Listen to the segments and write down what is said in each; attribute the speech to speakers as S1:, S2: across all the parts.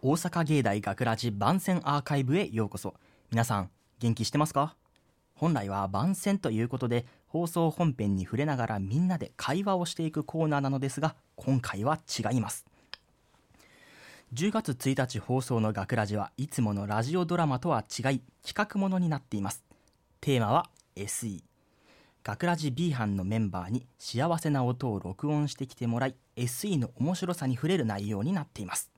S1: 大阪芸大学ラジ番宣アーカイブへようこそ。皆さん元気してますか？本来は番宣ということで放送本編に触れながらみんなで会話をしていくコーナーなのですが今回は違います。10月1日放送の学ラジはいつものラジオドラマとは違い企画ものになっています。テーマは SE 学ラジ B 班のメンバーに幸せな音を録音してきてもらい SE の面白さに触れる内容になっています。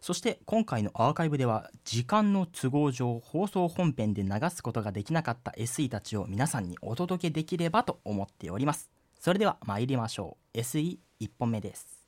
S1: そして今回のアーカイブでは時間の都合上放送本編で流すことができなかった SE たちを皆さんにお届けできればと思っております。それでは参りましょう。SE1 本目です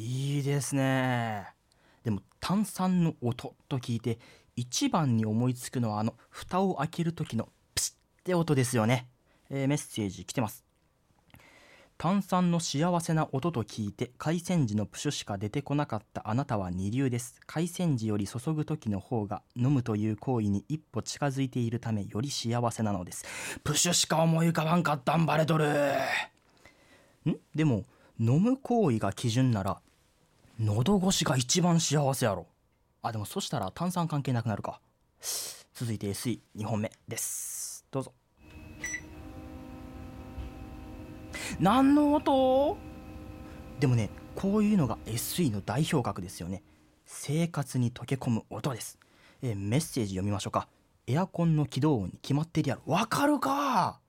S1: いいですね。でも炭酸の音と聞いて一番に思いつくのはあの蓋を開ける時のプシッって音ですよね、えーメッセージ来てます。炭酸の幸せな音と聞いて海鮮時のプシュしか出てこなかったあなたは二流です。海鮮時より注ぐ時の方が飲むという行為に一歩近づいているためより幸せなのです。プシュしか思い浮かばんかったんバレとる。ん？でも飲む行為が基準なら喉越しが一番幸せやろ。あでもそしたら炭酸関係なくなるか。続いて SE2 本目です。どうぞ。何の音？でもねこういうのが SE の代表格ですよね。生活に溶け込む音です、えーメッセージ読みましょうか。エアコンの起動音に決まってるやろ。わかるか？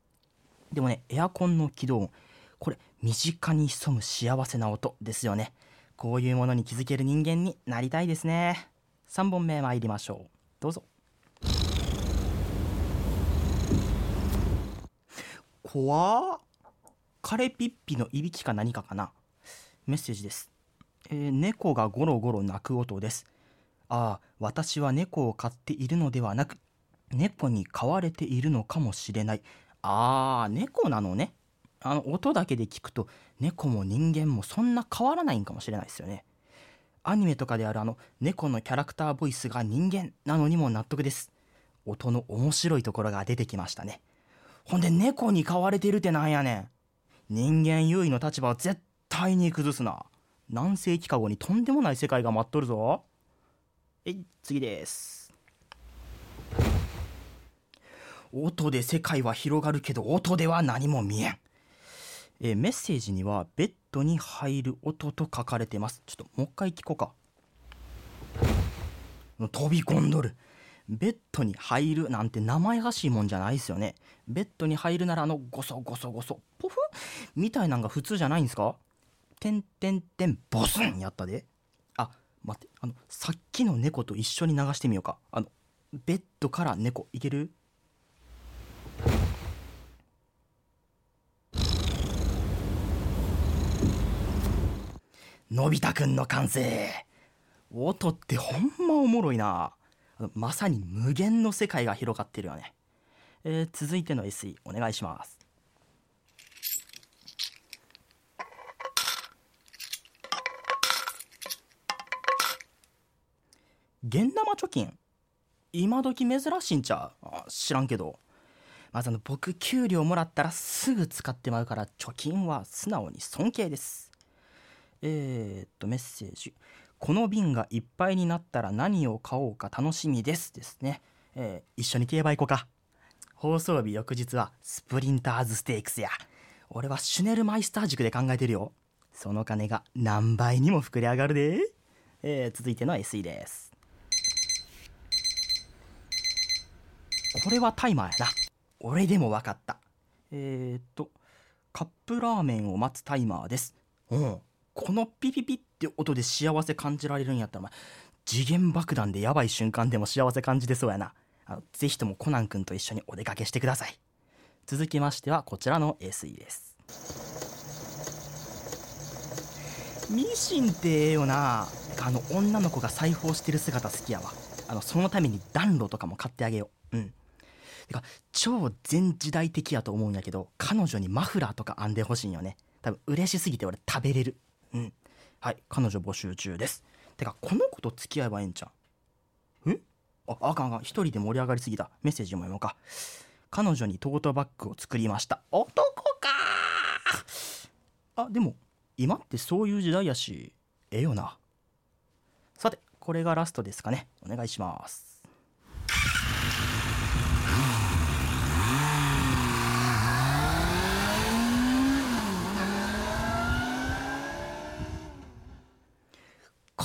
S1: でもねエアコンの起動音。これ身近に潜む幸せな音ですよね。こういうものに気づける人間になりたいですね。3本目参りましょう。どうぞ。怖カレピッピのいびきか何かかな？メッセージです、えー猫がゴロゴロ鳴く音です。ああ私は猫を飼っているのではなく猫に飼われているのかもしれない。ああ猫なのね。あの音だけで聞くと猫も人間もそんな変わらないんかもしれないですよね。アニメとかであるあの猫のキャラクターボイスが人間なのにも納得です。音の面白いところが出てきましたね。ほんで猫に飼われてるってなんやねん。人間優位の立場を絶対に崩すな。何世紀か後にとんでもない世界が待っとるぞ。えい次です。音で世界は広がるけど音では何も見えん。えーメッセージにはベッドに入る音と書かれてます。ちょっともう一回聞こうか。飛び込んどる。ベッドに入るなんて名前らしいもんじゃないですよね。ベッドに入るならあのゴソゴソゴソポフみたいなんが普通じゃないんですか？てんてんてんボスンやったで。あ待ってあのさっきの猫と一緒に流してみようか。あのベッドから猫いける？のび太くんの完成。音ってほんまおもろいな。まさに無限の世界が広がってるよね、えー続いての SE お願いします。現生貯金。今時珍しいんちゃう？知らんけど。まずあの僕給料もらったらすぐ使ってまうから貯金は素直に尊敬です。えー、っとメッセージ。この瓶がいっぱいになったら何を買おうか楽しみですですね、えー一緒に競馬行こうか。放送日翌日はスプリンターズステークスや。俺はシュネルマイスター塾で考えてるよ。その金が何倍にも膨れ上がるで、えー続いての SE です。これはタイマーやな。俺でも分かった。えー、っとカップラーメンを待つタイマーです。うん。このピピピって音で幸せ感じられるんやったらお前次元爆弾でやばい瞬間でも幸せ感じてそうやな。あのぜひともコナン君と一緒にお出かけしてください。続きましてはこちらの SE です。ミシンってええよな。あの女の子が裁縫してる姿好きやわ。あのそのために暖炉とかも買ってあげよう。うん。てか超全時代的やと思うんやけど彼女にマフラーとか編んでほしいんよね。多分嬉しすぎて俺食べれる。うん。はい彼女募集中です。てかこの子と付き合えばええんちゃう？え？ああかんあかん。一人で盛り上がりすぎた。メッセージも読もうか。彼女にトートバッグを作りました。男かあでも今ってそういう時代やしええよな。さてこれがラストですかね。お願いします。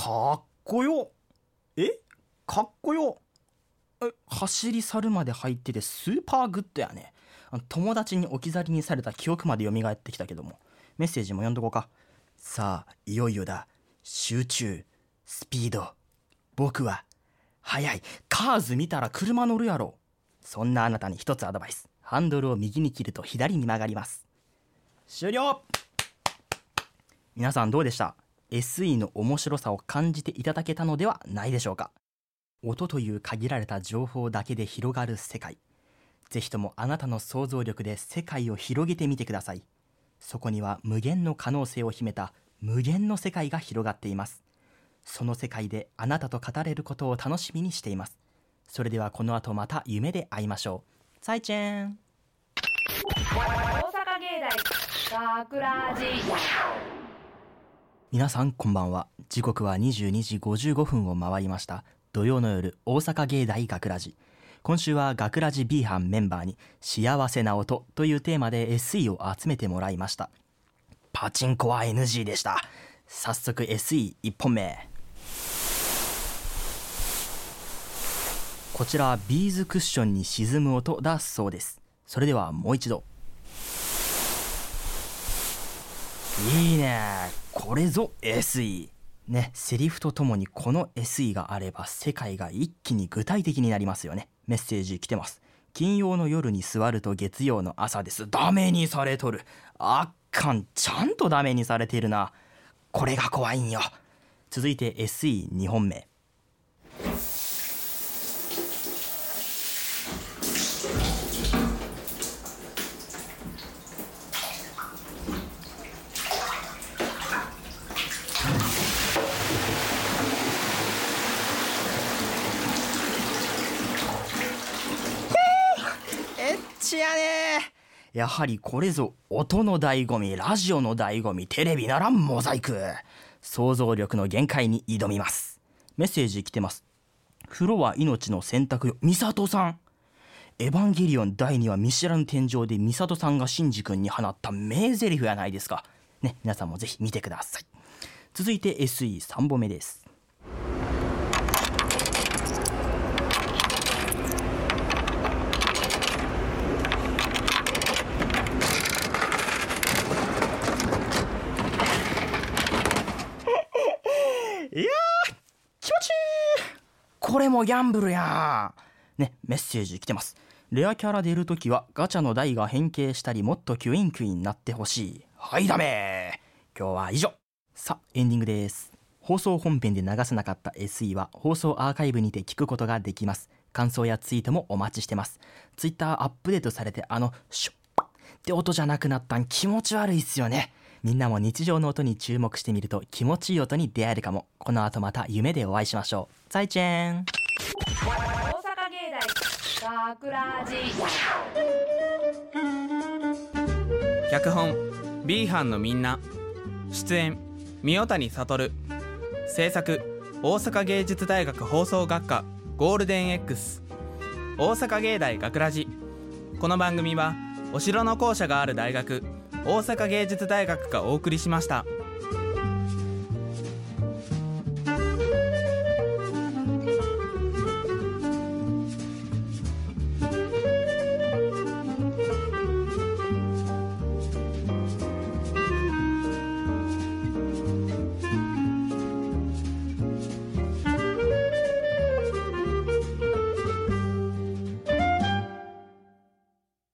S1: かっこよ。え？かっこよ。走り去るまで入っててスーパーグッドやね。友達に置き去りにされた記憶まで蘇ってきたけども。メッセージも読んどこうか。さあいよいよだ。集中。スピード。僕は。速い。カーズ見たら車乗るやろ。そんなあなたに一つアドバイス。ハンドルを右に切ると左に曲がります。終了。皆さんどうでした？SE の面白さを感じていただけたのではないでしょうか。音という限られた情報だけで広がる世界。ぜひともあなたの想像力で世界を広げてみてください。そこには無限の可能性を秘めた無限の世界が広がっています。その世界であなたと語れることを楽しみにしています。それではこの後また夢で会いましょう。再见。
S2: 大阪芸大学ラジ
S1: 皆さんこんばんは。時刻は22時55分を回りました。土曜の夜大阪芸大学ラジ。今週は学ラジ B 班メンバーに幸せな音というテーマで SE を集めてもらいました。パチンコは NG でした。早速 SE1 本目。こちらビーズクッションに沈む音だそうです。それではもう一度。いいね。これぞ SE ねセリフとともにこの SE があれば世界が一気に具体的になりますよね。メッセージ来てます。金曜の夜に座ると月曜の朝です。ダメにされとる。あっかんちゃんとダメにされているな。これが怖いんよ。続いて SE2 本目。エッチやねやはりこれぞ音の醍醐味ラジオの醍醐味テレビならモザイク。想像力の限界に挑みます。メッセージ来てます。風呂は命の選択よ。ミサトさん。エヴァンゲリオン第2話見知らぬ天井でミサトさんがシンジ君に放った名台詞やないですか。ね皆さんもぜひ見てください。続いて SE3 本目ですいやー気持ちいいこれもギャンブルや。ねメッセージ来てます。レアキャラ出るときはガチャの台が変形したりもっとキュインキュインになってほしい。はいダメ。今日は以上。さあエンディングです。放送本編で流せなかった SE は放送アーカイブにて聞くことができます。感想やツイートもお待ちしてます。ツイッターアップデートされてあのシュッって音じゃなくなったん気持ち悪いっすよね。みんなも日常の音に注目してみると気持ちいい音に出会えるかも。この後また夢でお会いしましょう。再见。
S2: 大阪芸大学ラジ
S3: 脚本 B 班のみんな。出演三代谷悟。制作大阪芸術大学放送学科ゴールデン X 大阪芸大学ラジ。この番組はお城の校舎がある大学大阪芸術大学がお送りしました。